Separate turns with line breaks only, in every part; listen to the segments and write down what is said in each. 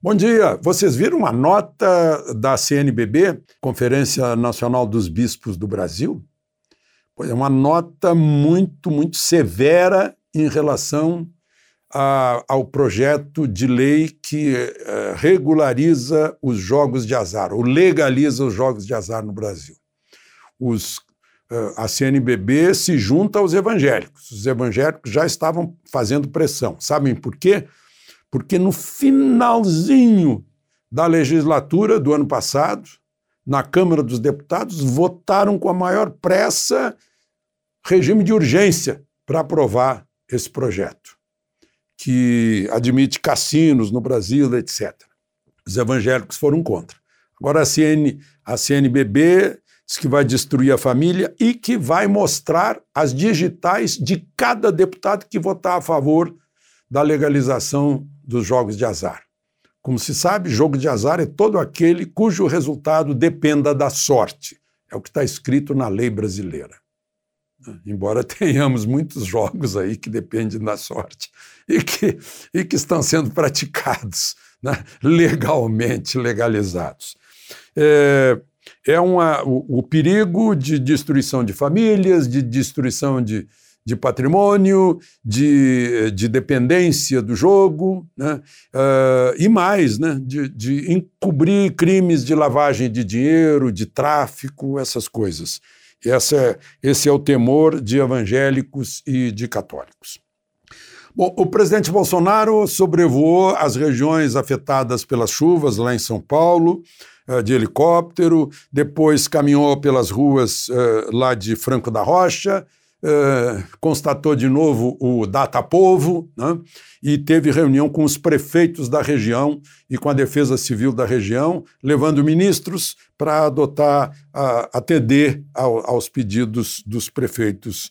Bom dia. Vocês viram a nota da CNBB, Conferência Nacional dos Bispos do Brasil? Pois é uma nota muito, muito severa em relação a, ao projeto de lei que uh, regulariza os jogos de azar, ou legaliza os jogos de azar no Brasil. Os, uh, a CNBB se junta aos evangélicos. Os evangélicos já estavam fazendo pressão. Sabem por quê? No finalzinho da legislatura do ano passado, na Câmara dos Deputados, votaram com a maior pressa regime de urgência para aprovar esse projeto, que admite cassinos no Brasil, etc. Os evangélicos foram contra. Agora a, CN, a CNBB diz que vai destruir a família e que vai mostrar as digitais de cada deputado que votar a favor da legalização dos jogos de azar. Como se sabe, jogo de azar é todo aquele cujo resultado dependa da sorte. É o que está escrito na lei brasileira. Embora tenhamos muitos jogos aí que dependem da sorte e que, e que estão sendo praticados né, legalmente, legalizados. É, é uma, o, o perigo de destruição de famílias, de destruição de, de patrimônio, de, de dependência do jogo, né? Uh, e mais, né? de, de encobrir crimes de lavagem de dinheiro, de tráfico, essas coisas. Essa é, esse é o temor de evangélicos e de católicos. Bom, o presidente Bolsonaro sobrevoou as regiões afetadas pelas chuvas lá em São Paulo, uh, de helicóptero, depois caminhou pelas ruas uh, lá de Franco da Rocha, Constatou de novo o Data Povo né, e teve reunião com os prefeitos da região e com a Defesa Civil da região, levando ministros para adotar, a, atender ao, aos pedidos dos prefeitos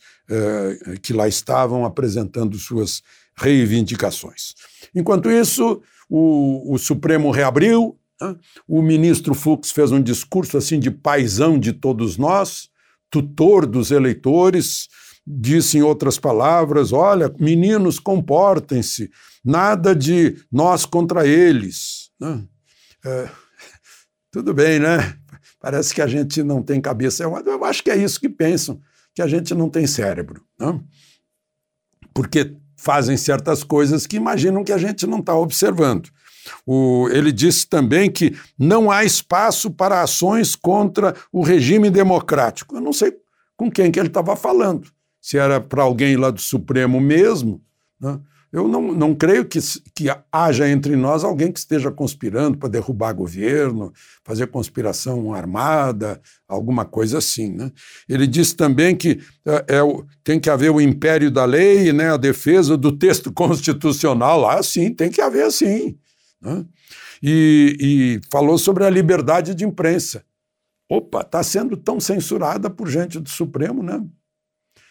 que lá estavam apresentando suas reivindicações. Enquanto isso, o, o Supremo reabriu, né, o ministro Fux fez um discurso assim de paisão de todos nós, tutor dos eleitores, disse em outras palavras: olha, meninos, comportem-se, nada de nós contra eles. Né? É, tudo bem, né? Parece que a gente não tem cabeça. Eu, eu, acho que é isso que pensam, que a gente não tem cérebro. Né? Porque fazem certas coisas que imaginam que a gente não está observando. O, ele disse também que não há espaço para ações contra o regime democrático. Eu não sei com quem que ele estava falando, se era para alguém lá do Supremo mesmo. Né? Eu não, não creio que, que haja entre nós alguém que esteja conspirando para derrubar governo, fazer conspiração armada, alguma coisa assim. Né? Ele disse também que é, é, tem que haver o império da lei, né, a defesa do texto constitucional. Ah, sim, tem que haver sim. Né? E, e falou sobre a liberdade de imprensa. Opa, está sendo tão censurada por gente do Supremo, né?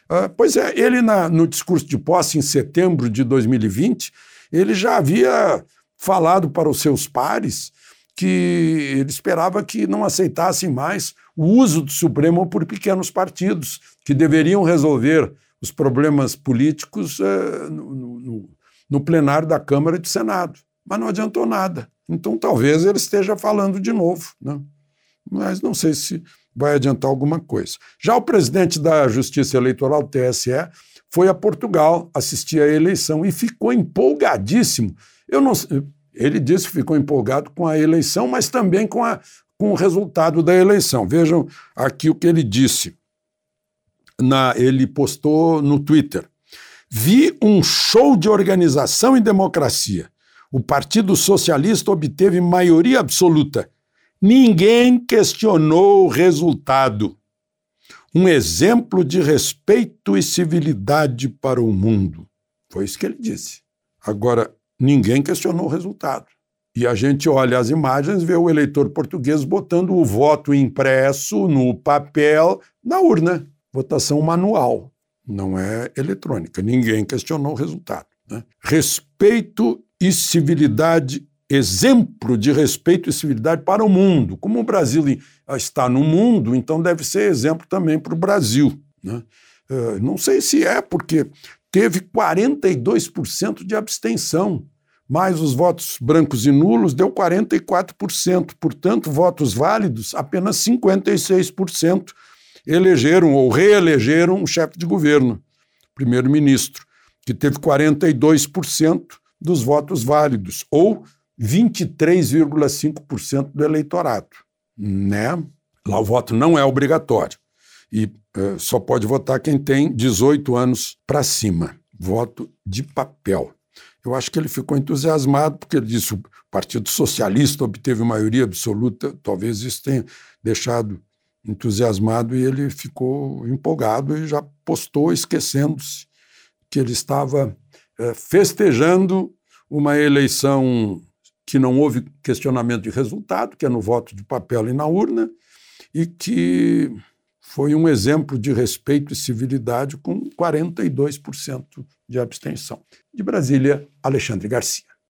Ah, pois é, ele na, no discurso de posse em setembro de 2020, ele já havia falado para os seus pares que ele esperava que não aceitassem mais o uso do Supremo por pequenos partidos, que deveriam resolver os problemas políticos eh, no, no, no plenário da Câmara e do Senado mas não adiantou nada. Então talvez ele esteja falando de novo, né? mas não sei se vai adiantar alguma coisa. Já o presidente da Justiça Eleitoral, TSE, foi a Portugal assistir à eleição e ficou empolgadíssimo. Eu não, ele disse que ficou empolgado com a eleição, mas também com, a, com o resultado da eleição. Vejam aqui o que ele disse. Na, ele postou no Twitter. Vi um show de organização e democracia o Partido Socialista obteve maioria absoluta. Ninguém questionou o resultado. Um exemplo de respeito e civilidade para o mundo. Foi isso que ele disse. Agora, ninguém questionou o resultado. E a gente olha as imagens vê o eleitor português botando o voto impresso no papel na urna. Votação manual, não é eletrônica. Ninguém questionou o resultado. Né? Respeito e civilidade, exemplo de respeito e civilidade para o mundo. Como o Brasil está no mundo, então deve ser exemplo também para o Brasil. Né? Uh, não sei se é, porque teve 42% de abstenção. mais os votos brancos e nulos, deu 44%. Portanto, votos válidos, apenas 56% elegeram ou reelegeram o chefe de governo, primeiro-ministro, que teve 42% dos votos válidos, ou 23,5% do eleitorado. Né? Lá o voto não é obrigatório e uh, só pode votar quem tem 18 anos para cima. Voto de papel. Eu acho que ele ficou entusiasmado, porque ele disse o Partido Socialista obteve maioria absoluta, talvez isso tenha deixado entusiasmado e ele ficou empolgado e já postou, esquecendo-se que ele estava uh, festejando uma eleição que não houve questionamento de resultado, que é no voto de papel e na urna, e que foi um exemplo de respeito e civilidade com 42% de abstenção. De Brasília, Alexandre Garcia.